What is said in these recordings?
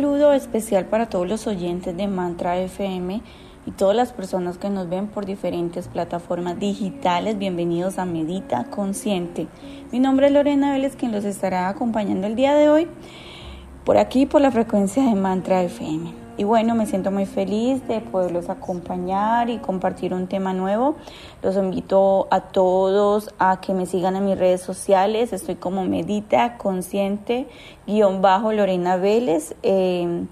saludo especial para todos los oyentes de Mantra FM y todas las personas que nos ven por diferentes plataformas digitales. Bienvenidos a Medita Consciente. Mi nombre es Lorena Vélez, quien los estará acompañando el día de hoy por aquí, por la frecuencia de Mantra FM. Y bueno, me siento muy feliz de poderlos acompañar y compartir un tema nuevo. Los invito a todos a que me sigan en mis redes sociales. Estoy como Medita Consciente, guion bajo Lorena Vélez. Eh,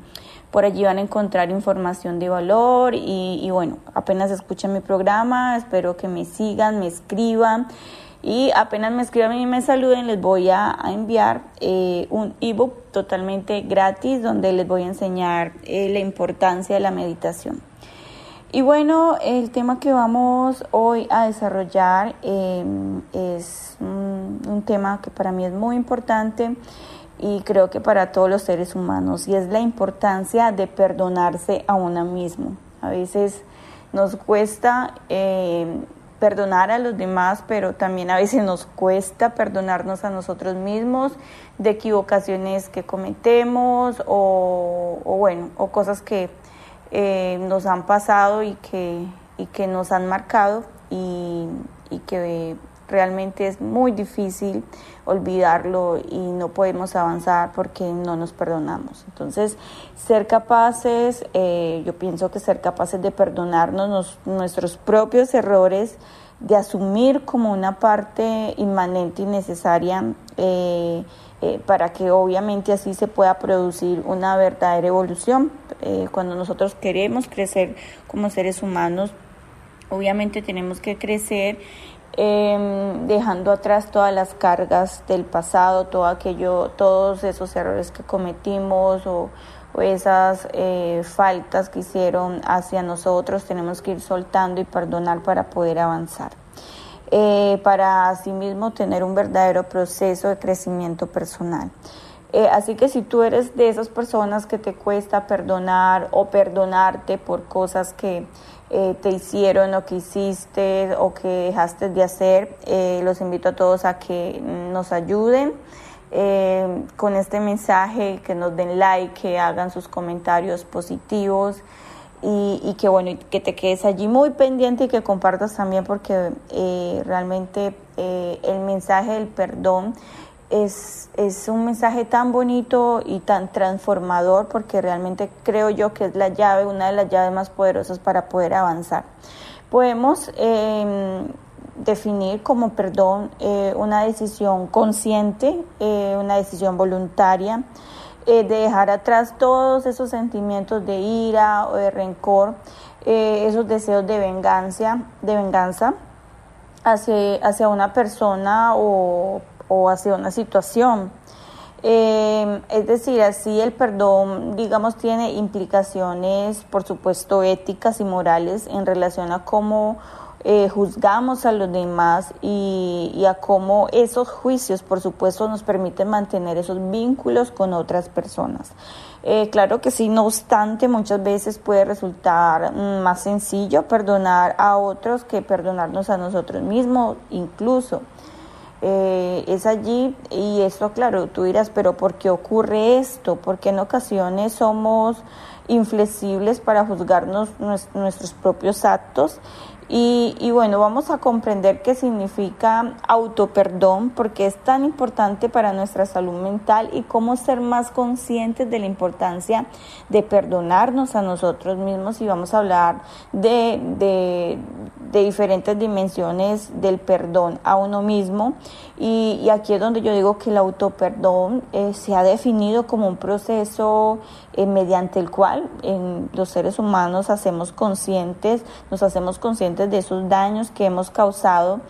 por allí van a encontrar información de valor y, y bueno, apenas escuchen mi programa, espero que me sigan, me escriban. Y apenas me escriban y me saluden, les voy a, enviar eh, un ebook totalmente gratis donde les voy a enseñar eh, la importancia de la meditación. Y bueno, el tema que vamos hoy a desarrollar em, es un, un tema que para mí es muy importante y creo que para todos los seres humanos y es la importancia de perdonarse a uno mismo. A veces nos cuesta eh, perdonar a los demás, pero también a veces nos cuesta perdonarnos a nosotros mismos de equivocaciones que cometemos o, bueno, o cosas que eh, nos han pasado y que, y que nos han marcado y, y que realmente es muy difícil olvidarlo y no podemos avanzar porque no nos perdonamos. Entonces, ser capaces, eh, yo pienso que ser capaces de perdonarnos nuestros propios errores, de asumir como una parte inmanente y necesaria eh, eh, para que obviamente así se pueda producir una verdadera evolución. cuando nosotros queremos crecer como seres humanos, obviamente tenemos que crecer Em, dejando atrás todas las cargas del pasado, todo aquello, todos esos errores que cometimos o, esas eh, faltas que hicieron hacia nosotros, tenemos que ir soltando y perdonar para poder avanzar. Eh, para asimismo tener un verdadero proceso de crecimiento personal. Eh, así que si tú eres de esas personas que te cuesta perdonar o perdonarte por cosas que eh, te hicieron o que hiciste o que dejaste de hacer. Eh, los invito a todos a que nos ayuden eh, con este mensaje, que nos den like, que hagan sus comentarios positivos y, y que bueno, que te quedes allí muy pendiente y que compartas también porque realmente el mensaje del perdón es, es, un mensaje tan bonito y tan transformador porque realmente creo yo que es la llave, una de las llaves más poderosas para poder avanzar. Podemos em, definir como perdón eh, una decisión consciente, eh, una decisión voluntaria, eh, de dejar atrás todos esos sentimientos de ira o de rencor, esos deseos de venganza, de venganza hacia, hacia una persona o o hacia una situación. Eh, es decir, así el perdón, digamos, tiene implicaciones, por supuesto, éticas y morales en relación a cómo eh, juzgamos a los demás y, a cómo esos juicios, por supuesto, nos permiten mantener esos vínculos con otras personas. Eh, claro que sí, no obstante, muchas veces puede resultar mm, más sencillo perdonar a otros que perdonarnos a nosotros mismos, incluso. Eh, es allí y esto, claro, tú dirás, pero ¿por qué ocurre esto? Porque en ocasiones somos inflexibles para juzgarnos nuestros propios actos y, y, bueno, vamos a comprender qué significa autoperdón, porque es tan importante para nuestra salud mental y cómo ser más conscientes de la importancia de perdonarnos a nosotros mismos. Y vamos a hablar de, de, de diferentes dimensiones del perdón a uno mismo. Y, aquí es donde yo digo que el autoperdón eh, se ha definido como un proceso eh, mediante el cual en los seres humanos hacemos conscientes, nos hacemos conscientes de esos daños que hemos causado,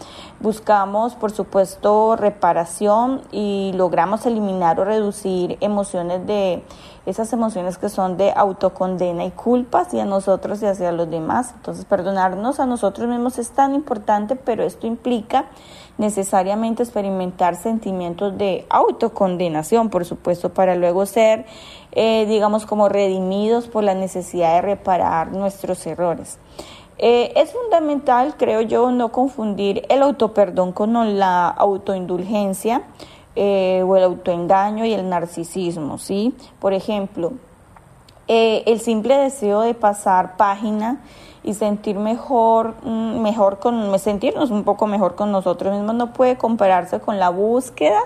buscamos por supuesto reparación y logramos eliminar o reducir emociones de esas emociones que son de autocondena y culpa hacia nosotros y hacia los demás. Entonces, perdonarnos a nosotros mismos es tan importante, pero esto implica necesariamente experimentar sentimientos de autocondenación, por supuesto, para luego ser, eh, digamos, como redimidos por la necesidad de reparar nuestros errores. Eh, es fundamental, creo yo, no confundir el autoperdón con la autoindulgencia eh, o el autoengaño y el narcisismo, ¿sí? Por ejemplo, eh, el simple deseo de pasar página y sentir mejor, mm, mejor con, sentirnos un poco mejor con nosotros mismos no puede compararse con la búsqueda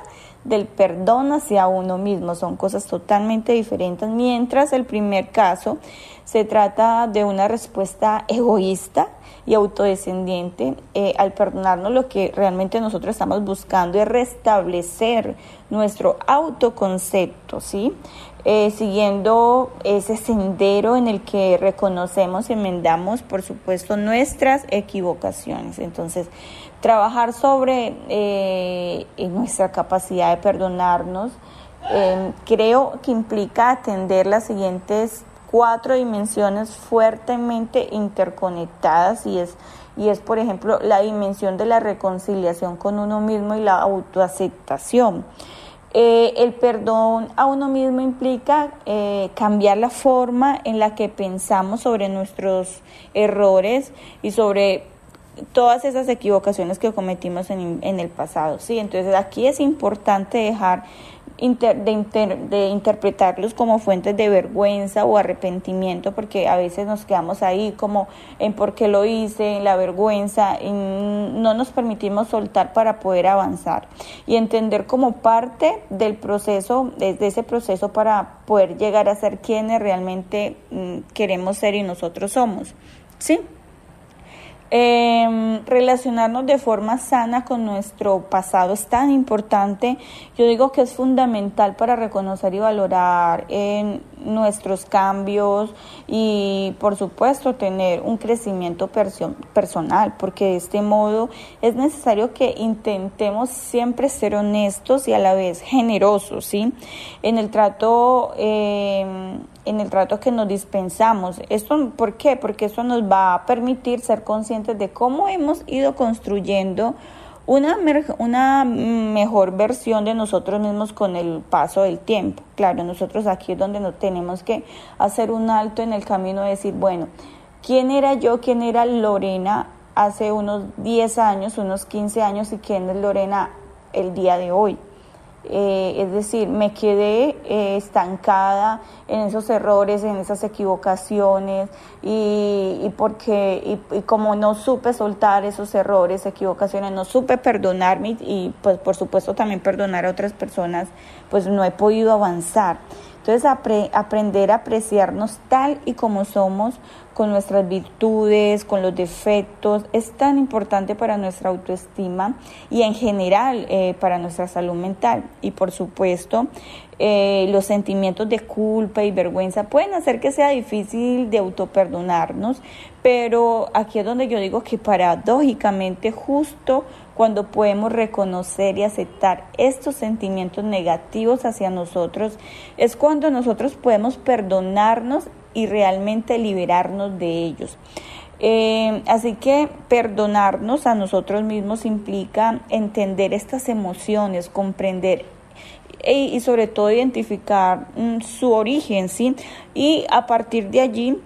del perdón hacia uno mismo. Son cosas totalmente diferentes. Mientras el primer caso se trata de una respuesta egoísta y autodescendiente, eh, al perdonarnos lo que realmente nosotros estamos buscando es restablecer nuestro autoconcepto, ¿sí? Eh, siguiendo ese sendero en el que reconocemos y enmendamos, por supuesto, nuestras equivocaciones. Entonces, trabajar sobre eh, nuestra capacidad de perdonarnos, creo que implica atender las siguientes cuatro dimensiones fuertemente interconectadas y es, y es, por ejemplo, la dimensión de la reconciliación con uno mismo y la autoaceptación. Eh, el perdón a uno mismo implica eh, cambiar la forma en la que pensamos sobre nuestros errores y sobre todas esas equivocaciones que cometimos en, en el pasado. ¿sí? Entonces aquí es importante dejar de, interpretarlos como fuentes de vergüenza o arrepentimiento, porque a veces nos quedamos ahí como en por qué lo hice, en la vergüenza, y no nos permitimos soltar para poder avanzar y entender como parte del proceso, desde ese proceso para poder llegar a ser quienes realmente mm, queremos ser y nosotros somos. ¿Sí? Eh, relacionarnos de forma sana con nuestro pasado es tan importante. Yo digo que es fundamental para reconocer y valorar en nuestros cambios y por supuesto tener un crecimiento personal, porque de este modo es necesario que intentemos siempre ser honestos y a la vez generosos, ¿sí? En el trato... Eh, en el trato que nos dispensamos. ¿Esto por qué? Porque eso nos va a permitir ser conscientes de cómo hemos ido construyendo una, una mejor versión de nosotros mismos con el paso del tiempo. Claro, nosotros aquí es donde no tenemos que hacer un alto en el camino de decir, bueno, ¿quién era yo? ¿Quién era Lorena hace unos 10 años, unos 15 años y quién es Lorena el día de hoy? Eh, es decir, me quedé eh, estancada en esos errores, en esas equivocaciones y, porque y, como no supe soltar esos errores, equivocaciones, no supe perdonarme y pues por supuesto también perdonar a otras personas, pues no he podido avanzar. Entonces aprender a apreciarnos tal y como somos, con nuestras virtudes, con los defectos, es tan importante para nuestra autoestima y en general eh, para nuestra salud mental. Y por supuesto, eh, los sentimientos de culpa y vergüenza pueden hacer que sea difícil de autoperdonarnos, pero aquí es donde yo digo que paradójicamente justo cuando podemos reconocer y aceptar estos sentimientos negativos hacia nosotros, es cuando nosotros podemos perdonarnos y realmente liberarnos de ellos. Eh, así que perdonarnos a nosotros mismos implica entender estas emociones, comprender y, sobre todo identificar mm, su origen, ¿sí? Y a partir de allí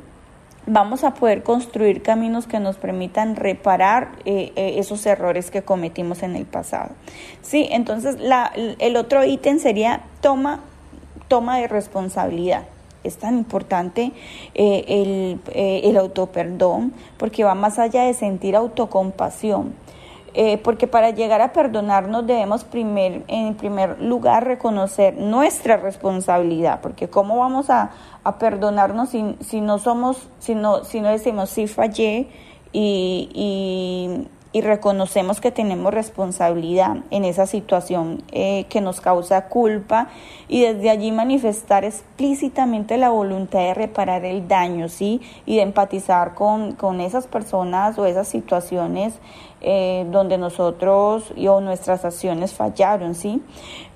vamos a poder construir caminos que nos permitan reparar eh, eh, esos errores que cometimos en el pasado. Sí, entonces la, el otro ítem sería toma, toma de responsabilidad. Es tan importante eh, el, el autoperdón porque va más allá de sentir autocompasión. Eh, porque para llegar a perdonarnos debemos primer, en primer lugar reconocer nuestra responsabilidad, porque cómo vamos a, a perdonarnos si, si, no somos, si no, si no decimos sí fallé y reconocemos que tenemos responsabilidad en esa situación eh, que nos causa culpa y desde allí manifestar explícitamente la voluntad de reparar el daño, ¿sí? Y de empatizar con, con esas personas o esas situaciones eh, donde nosotros o nuestras acciones fallaron, ¿sí?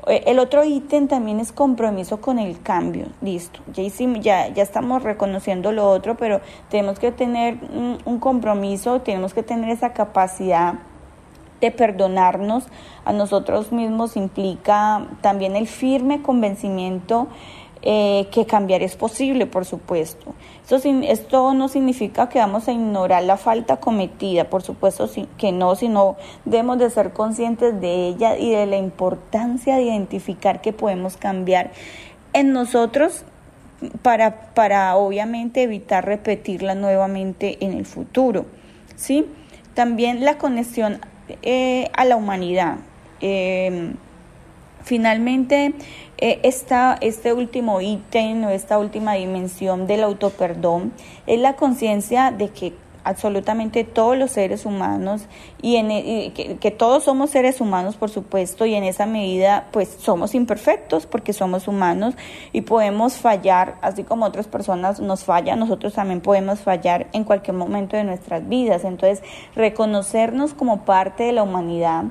Eh, el otro ítem también es compromiso con el cambio, listo. Ya, ya, ya estamos reconociendo lo otro, pero tenemos que tener un, compromiso, tenemos que tener esa capacidad de perdonarnos a nosotros mismos implica también el firme convencimiento eh, que cambiar es posible, por supuesto. Esto, esto no significa que vamos a ignorar la falta cometida, por supuesto que no, sino debemos de ser conscientes de ella y de la importancia de identificar que podemos cambiar en nosotros para, para obviamente evitar repetirla nuevamente en el futuro. ¿sí? También la conexión eh, a la humanidad. Eh, finalmente, eh, esta, este último ítem o esta última dimensión del autoperdón es la conciencia de que absolutamente todos los seres humanos y, en, e, que, todos somos seres humanos por supuesto y en esa medida pues somos imperfectos porque somos humanos y podemos fallar así como otras personas nos fallan nosotros también podemos fallar en cualquier momento de nuestras vidas. Entonces reconocernos como parte de la humanidad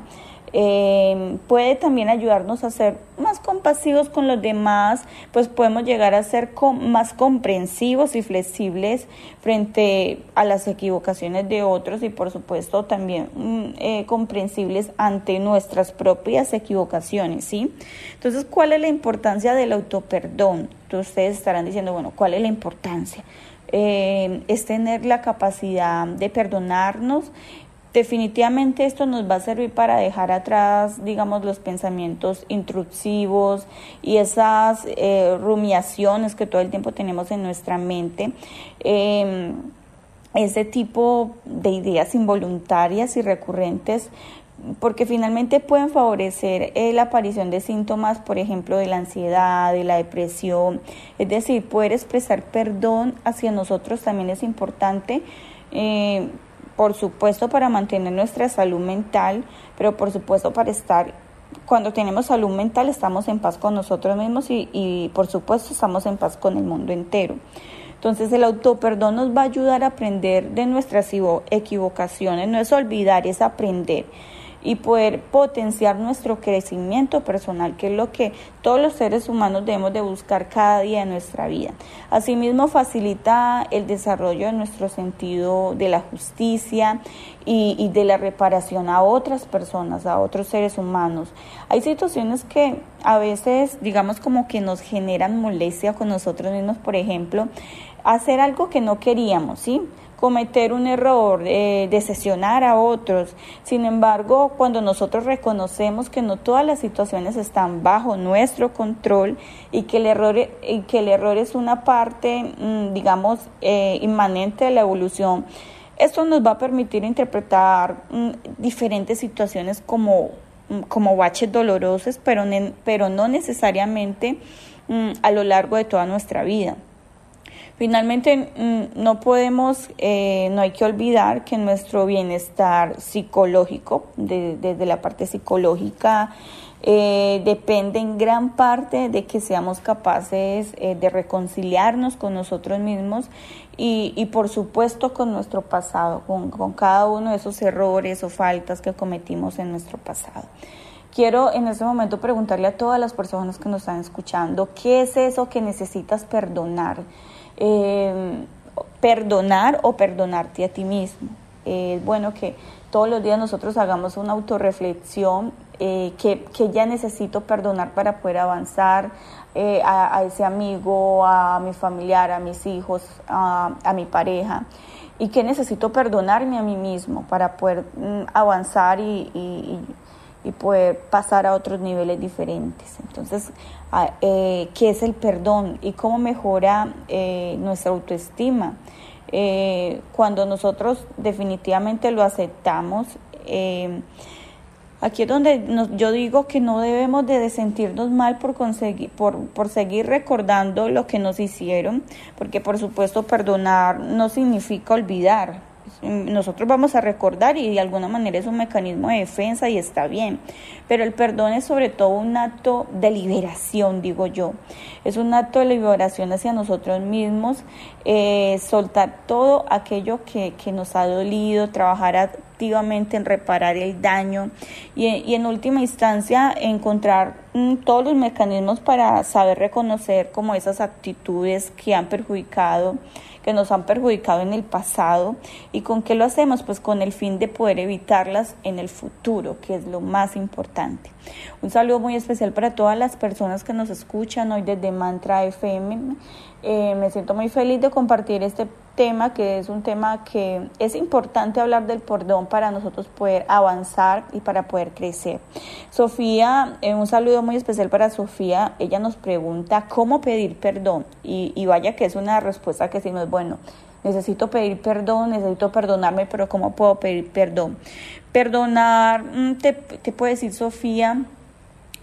eh, puede también ayudarnos a ser más compasivos con los demás, pues podemos llegar a ser más comprensivos y flexibles frente a las equivocaciones de otros y por supuesto también mm, eh, comprensibles ante nuestras propias equivocaciones, ¿sí? Entonces, ¿cuál es la importancia del autoperdón? Entonces, ustedes estarán diciendo, bueno, ¿cuál es la importancia? Eh, es tener la capacidad de perdonarnos Definitivamente esto nos va a servir para dejar atrás, digamos, los pensamientos intrusivos y esas eh, rumiaciones que todo el tiempo tenemos en nuestra mente. Em, ese tipo de ideas involuntarias y recurrentes porque finalmente pueden favorecer eh, la aparición de síntomas, por ejemplo, de la ansiedad, de la depresión. Es decir, poder expresar perdón hacia nosotros también es importante. Eh, por supuesto para mantener nuestra salud mental, pero por supuesto para estar, cuando tenemos salud mental estamos en paz con nosotros mismos y, por supuesto estamos en paz con el mundo entero. Entonces el autoperdón nos va a ayudar a aprender de nuestras equivocaciones, no es olvidar, es aprender y poder potenciar nuestro crecimiento personal, que es lo que todos los seres humanos debemos de buscar cada día en nuestra vida. Asimismo, facilita el desarrollo de nuestro sentido de la justicia y, de la reparación a otras personas, a otros seres humanos. Hay situaciones que a veces, digamos, como que nos generan molestia con nosotros mismos, por ejemplo, hacer algo que no queríamos, ¿sí? Cometer un error, eh, de sesionar a otros. Sin embargo, cuando nosotros reconocemos que no todas las situaciones están bajo nuestro control y que el error, y que el error es una parte, mm, digamos, eh, inmanente de la evolución, esto nos va a permitir interpretar mm, diferentes situaciones como, mm, como baches dolorosos, pero, pero no necesariamente a lo largo de toda nuestra vida. Finalmente, no podemos, eh, no hay que olvidar que nuestro bienestar psicológico, desde la parte psicológica, eh, depende en gran parte de que seamos capaces eh, de reconciliarnos con nosotros mismos y, por supuesto con nuestro pasado, con, con cada uno de esos errores o faltas que cometimos en nuestro pasado. Quiero en este momento preguntarle a todas las personas que nos están escuchando, ¿qué es eso que necesitas perdonar? Eh, perdonar o perdonarte a ti mismo. Es bueno que todos los días nosotros hagamos una autorreflexión eh, que, que, ya necesito perdonar para poder avanzar eh, a, ese amigo, a mi familiar, a mis hijos, a, mi pareja y que necesito perdonarme a mí mismo para poder mm, avanzar y, poder pasar a otros niveles diferentes. Entonces, eh, qué es el perdón y cómo mejora eh, nuestra autoestima. Eh, cuando nosotros definitivamente lo aceptamos, aquí es donde yo digo que no debemos de sentirnos mal por, conseguir, por, por seguir recordando lo que nos hicieron, porque por supuesto perdonar no significa olvidar, nosotros vamos a recordar y de alguna manera es un mecanismo de defensa y está bien, pero el perdón es sobre todo un acto de liberación, digo yo, es un acto de liberación hacia nosotros mismos, eh, soltar todo aquello que, que nos ha dolido, trabajar activamente en reparar el daño y, en última instancia encontrar mm, todos los mecanismos para saber reconocer como esas actitudes que han perjudicado que nos han perjudicado en el pasado y con qué lo hacemos pues con el fin de poder evitarlas en el futuro que es lo más importante. Un saludo muy especial para todas las personas que nos escuchan hoy desde Mantra FM eh, me siento muy feliz de compartir este tema que es un tema que es importante hablar del perdón para nosotros poder avanzar y para poder crecer. Sofía, eh, un saludo muy especial para Sofía. Ella nos pregunta cómo pedir perdón y, y vaya que es una respuesta que decimos, bueno, necesito pedir perdón, necesito perdonarme, pero ¿cómo puedo pedir perdón? Perdonar, mm, te, te puede decir Sofía,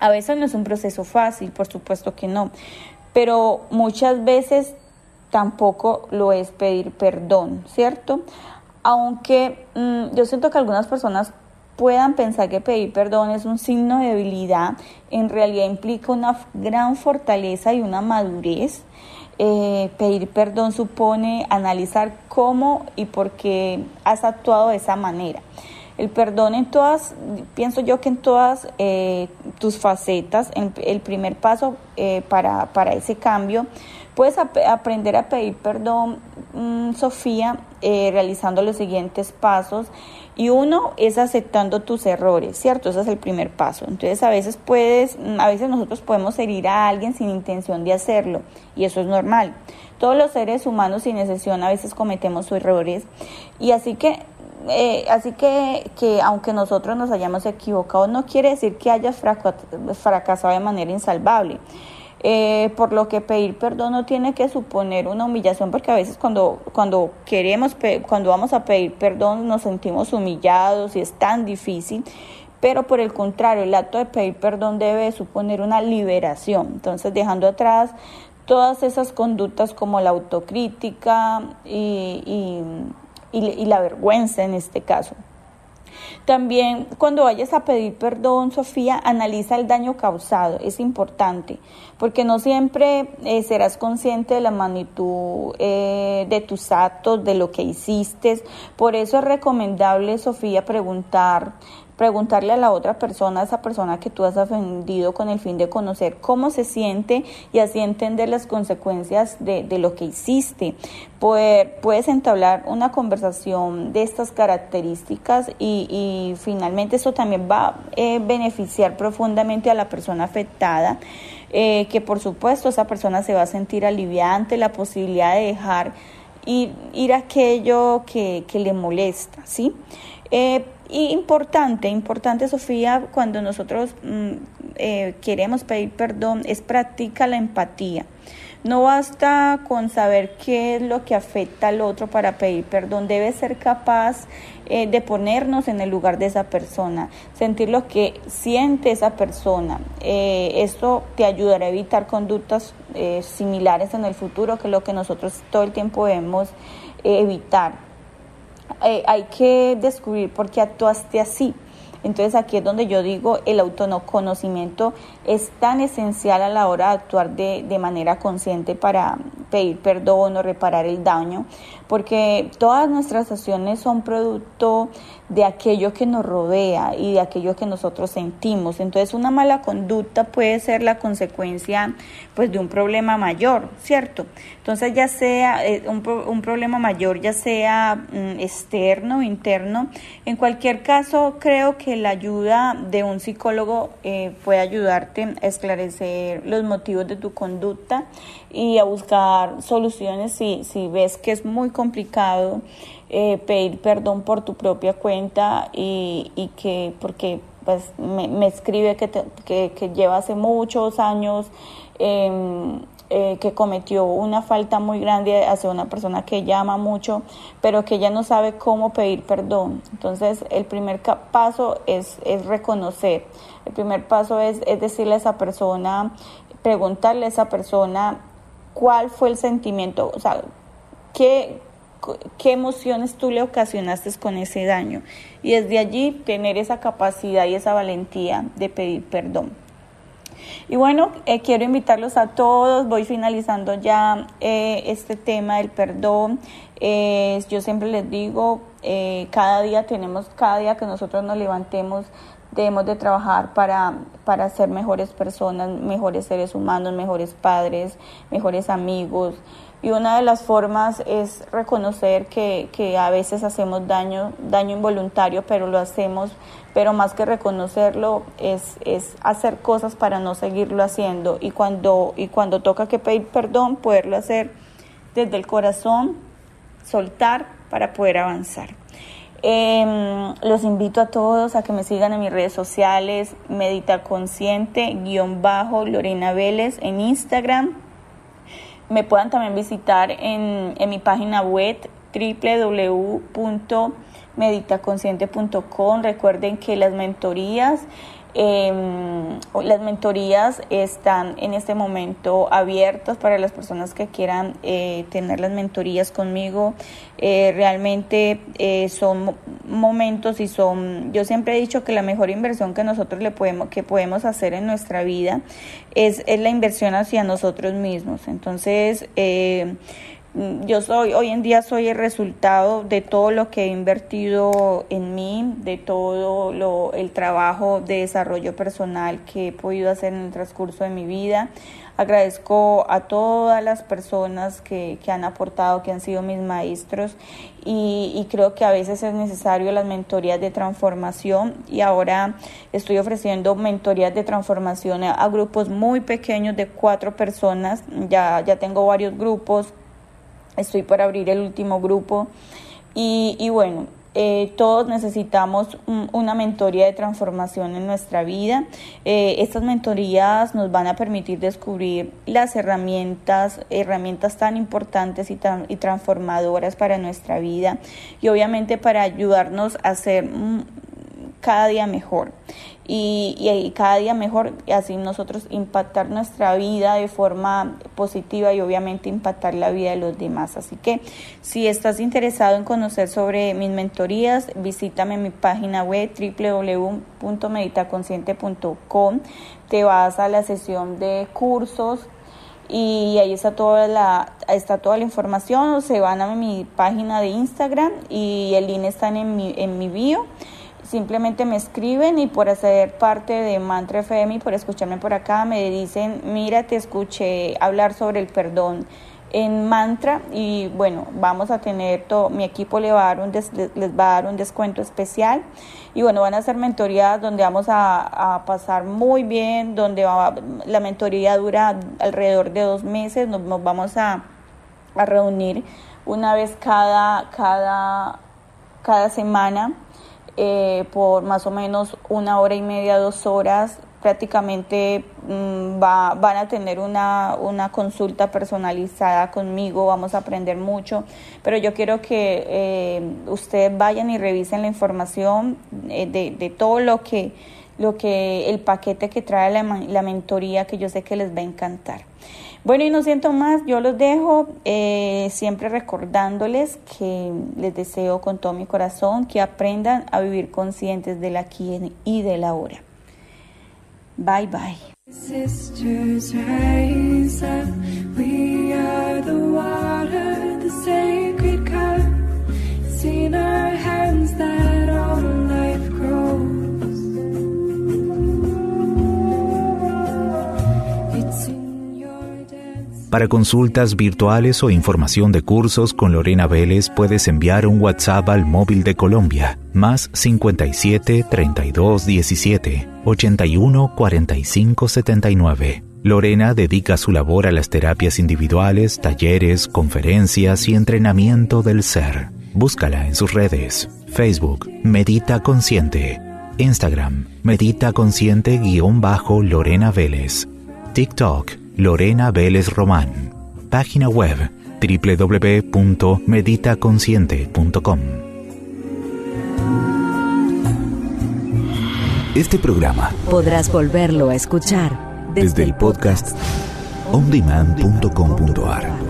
a veces no es un proceso fácil, por supuesto que no, pero muchas veces tampoco lo es pedir perdón, ¿cierto? Aunque mm, yo siento que algunas personas puedan pensar que pedir perdón es un signo de debilidad, en realidad implica una gran fortaleza y una madurez. Eh, pedir perdón supone analizar cómo y por qué has actuado de esa manera. El perdón en todas, pienso yo que en todas eh, tus facetas, el, primer paso eh, para, para, ese cambio, puedes aprender a pedir perdón, mm, Sofía, eh, realizando los siguientes pasos. Y uno es aceptando tus errores, ¿cierto? Ese es el primer paso. Entonces a veces puedes, mm, a veces nosotros podemos herir a alguien sin intención de hacerlo y eso es normal. Todos los seres humanos sin excepción a veces cometemos errores y así que eh, así que, que aunque nosotros nos hayamos equivocado, no quiere decir que hayas fracasado de manera insalvable. Eh, por lo que pedir perdón no tiene que suponer una humillación, porque a veces cuando, cuando queremos, cuando vamos a pedir perdón nos sentimos humillados y es tan difícil, pero por el contrario, el acto de pedir perdón debe suponer una liberación, entonces dejando atrás todas esas conductas como la autocrítica y y, la vergüenza en este caso. También cuando vayas a pedir perdón, Sofía, analiza el daño causado, es importante, porque no siempre eh, serás consciente de la magnitud eh, de tus actos, de lo que hiciste. Por eso es recomendable, Sofía, preguntar preguntarle a la otra persona, a esa persona que tú has ofendido con el fin de conocer cómo se siente y así entender las consecuencias de, de lo que hiciste. puedes entablar una conversación de estas características y, y finalmente eso también va a eh, beneficiar profundamente a la persona afectada. Eh, que por supuesto esa persona se va a sentir aliviada ante la posibilidad de dejar ir, ir aquello que, que le molesta, ¿sí? Eh, y importante, importante Sofía, cuando nosotros mm, eh, queremos pedir perdón, es practica la empatía. No basta con saber qué es lo que afecta al otro para pedir perdón, debe ser capaz eh, de ponernos en el lugar de esa persona, sentir lo que siente esa persona. Eh, esto te ayudará a evitar conductas similares en el futuro, que es lo que nosotros todo el tiempo debemos evitar. Eh, hay que descubrir por qué actuaste así. Entonces aquí es donde yo digo el autoconocimiento es tan esencial a la hora de actuar de, de manera consciente para pedir perdón o reparar el daño, porque todas nuestras acciones son producto de aquello que nos rodea y de aquello que nosotros sentimos. Entonces una mala conducta puede ser la consecuencia pues de un problema mayor, ¿cierto? Entonces ya sea eh, un, un, problema mayor, ya sea mm, externo o interno, en cualquier caso creo que la ayuda de un psicólogo eh, puede ayudarte a esclarecer los motivos de tu conducta y a buscar soluciones si, si ves que es muy complicado eh, pedir perdón por tu propia cuenta y, y que porque pues me, me escribe que, que, que, lleva hace muchos años eh, eh, que cometió una falta muy grande hacia una persona que llama mucho, pero que ella no sabe cómo pedir perdón. Entonces, el primer paso es, es reconocer. El primer paso es, es decirle a esa persona, preguntarle a esa persona cuál fue el sentimiento, o sea, qué, qué emociones tú le ocasionaste con ese daño. Y desde allí tener esa capacidad y esa valentía de pedir perdón. Y bueno, eh, quiero invitarlos a todos, voy finalizando ya eh, este tema del perdón. Eh, yo siempre les digo, cada día tenemos, cada día que nosotros nos levantemos, debemos de trabajar para, para ser mejores personas, mejores seres humanos, mejores padres, mejores amigos. Y una de las formas es reconocer que, que, a veces hacemos daño, daño involuntario, pero lo hacemos, pero más que reconocerlo es, es hacer cosas para no seguirlo haciendo. Y cuando, y cuando toca que pedir perdón, poderlo hacer desde el corazón, soltar para poder avanzar. Em, los invito a todos a que me sigan en mis redes sociales, Medita Consciente, guion bajo, Lorena Vélez en Instagram me puedan también visitar en, en mi página web www.meditaconsciente.com. Recuerden que las mentorías Em, las mentorías están en este momento abiertas para las personas que quieran eh, tener las mentorías conmigo. Eh, realmente eh, son momentos y son, yo siempre he dicho que la mejor inversión que nosotros le podemos, que podemos hacer en nuestra vida es, es la inversión hacia nosotros mismos. Entonces, Mm, yo soy, hoy en día soy el resultado de todo lo que he invertido en mí, de todo lo, el trabajo de desarrollo personal que he podido hacer en el transcurso de mi vida. Agradezco a todas las personas que, que han aportado, que han sido mis maestros y, y, creo que a veces es necesario las mentorías de transformación y ahora estoy ofreciendo mentorías de transformación a, grupos muy pequeños de cuatro personas. Ya, ya tengo varios grupos estoy por abrir el último grupo y, bueno, eh, todos necesitamos una mentoría de transformación en nuestra vida. Eh, estas mentorías nos van a permitir descubrir las herramientas, herramientas tan importantes y, tan, y transformadoras para nuestra vida y obviamente para ayudarnos a ser cada día mejor y, y, cada día mejor así nosotros impactar nuestra vida de forma positiva y obviamente impactar la vida de los demás. Así que si estás interesado en conocer sobre mis mentorías, visítame mi página web www.meditaconsciente.com, te vas a la sesión de cursos y ahí está toda la está toda la información, se van a mi página de Instagram y el link está en mi, en mi bio simplemente me escriben y por hacer parte de Mantra FM y por escucharme por acá me dicen, mira, te escuché hablar sobre el perdón en Mantra y bueno, vamos a tener todo, mi equipo le va a dar un les va a dar un descuento especial y bueno, van a ser mentorías donde vamos a, pasar muy bien, donde la mentoría dura alrededor de dos meses, nos, vamos a, a reunir una vez cada, cada, cada semana eh, por más o menos una hora y media, dos horas. Prácticamente mm, va, van a tener una, una, consulta personalizada conmigo, vamos a aprender mucho, pero yo quiero que eh, ustedes vayan y revisen la información eh, de, de, todo lo que, lo que, el paquete que trae la, la mentoría, que yo sé que les va a encantar. Bueno, y no siento más, yo los dejo eh, siempre recordándoles que les deseo con todo mi corazón que aprendan a vivir conscientes del aquí y del ahora. Bye bye. Para consultas virtuales o información de cursos con Lorena Vélez puedes enviar un WhatsApp al móvil de Colombia más 57 32 17 81 45 79. Lorena dedica su labor a las terapias individuales, talleres, conferencias y entrenamiento del ser. Búscala en sus redes. Facebook, Medita Consciente. Instagram, Medita Consciente-Lorena Vélez. TikTok, Lorena Vélez Román. Página web www.meditaconsciente.com. Este programa podrás volverlo a escuchar desde, el podcast ondemand.com.ar.